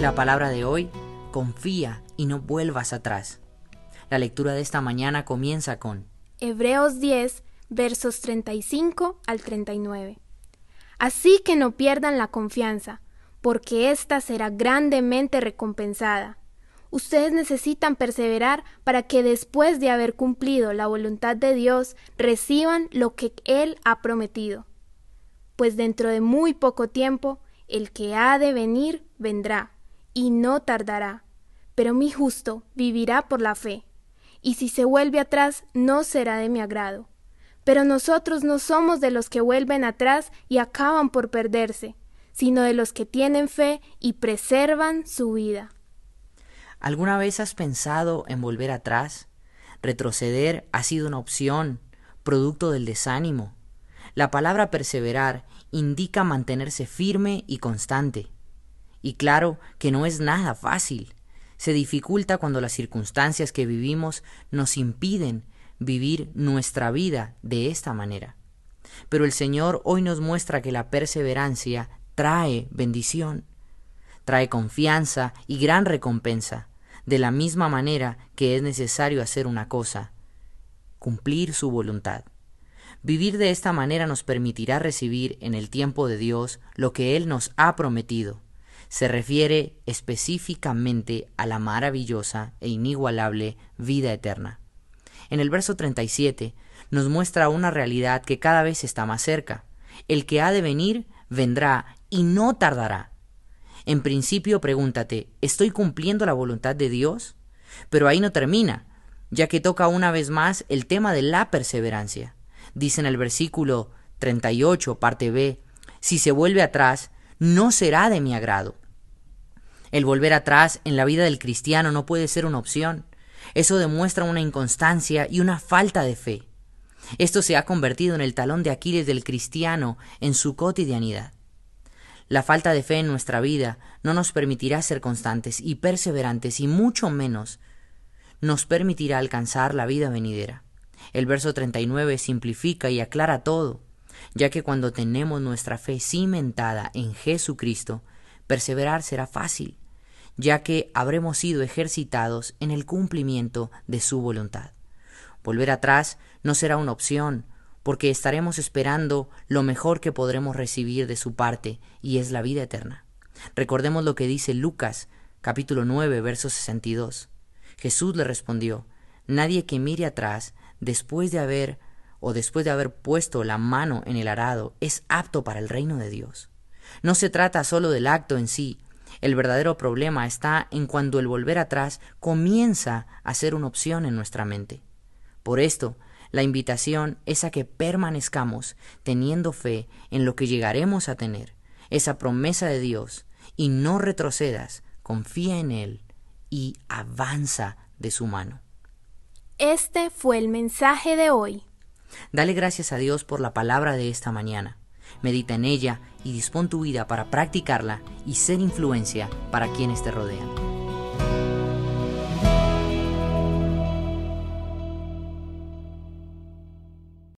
La palabra de hoy, confía y no vuelvas atrás. La lectura de esta mañana comienza con Hebreos 10, versos 35 al 39. Así que no pierdan la confianza, porque ésta será grandemente recompensada. Ustedes necesitan perseverar para que después de haber cumplido la voluntad de Dios reciban lo que Él ha prometido. Pues dentro de muy poco tiempo el que ha de venir vendrá y no tardará. Pero mi justo vivirá por la fe, y si se vuelve atrás no será de mi agrado. Pero nosotros no somos de los que vuelven atrás y acaban por perderse, sino de los que tienen fe y preservan su vida. ¿Alguna vez has pensado en volver atrás? Retroceder ha sido una opción, producto del desánimo. La palabra perseverar indica mantenerse firme y constante. Y claro que no es nada fácil. Se dificulta cuando las circunstancias que vivimos nos impiden vivir nuestra vida de esta manera. Pero el Señor hoy nos muestra que la perseverancia trae bendición, trae confianza y gran recompensa, de la misma manera que es necesario hacer una cosa, cumplir su voluntad. Vivir de esta manera nos permitirá recibir en el tiempo de Dios lo que Él nos ha prometido se refiere específicamente a la maravillosa e inigualable vida eterna. En el verso 37 nos muestra una realidad que cada vez está más cerca. El que ha de venir vendrá y no tardará. En principio pregúntate, ¿estoy cumpliendo la voluntad de Dios? Pero ahí no termina, ya que toca una vez más el tema de la perseverancia. Dice en el versículo 38, parte B, si se vuelve atrás, no será de mi agrado. El volver atrás en la vida del cristiano no puede ser una opción. Eso demuestra una inconstancia y una falta de fe. Esto se ha convertido en el talón de Aquiles del cristiano en su cotidianidad. La falta de fe en nuestra vida no nos permitirá ser constantes y perseverantes y mucho menos nos permitirá alcanzar la vida venidera. El verso 39 simplifica y aclara todo, ya que cuando tenemos nuestra fe cimentada en Jesucristo, perseverar será fácil, ya que habremos sido ejercitados en el cumplimiento de su voluntad. Volver atrás no será una opción, porque estaremos esperando lo mejor que podremos recibir de su parte, y es la vida eterna. Recordemos lo que dice Lucas, capítulo 9, verso 62. Jesús le respondió, Nadie que mire atrás, después de haber o después de haber puesto la mano en el arado, es apto para el reino de Dios. No se trata solo del acto en sí, el verdadero problema está en cuando el volver atrás comienza a ser una opción en nuestra mente. Por esto, la invitación es a que permanezcamos teniendo fe en lo que llegaremos a tener, esa promesa de Dios, y no retrocedas, confía en Él y avanza de su mano. Este fue el mensaje de hoy. Dale gracias a Dios por la palabra de esta mañana medita en ella y dispón tu vida para practicarla y ser influencia para quienes te rodean.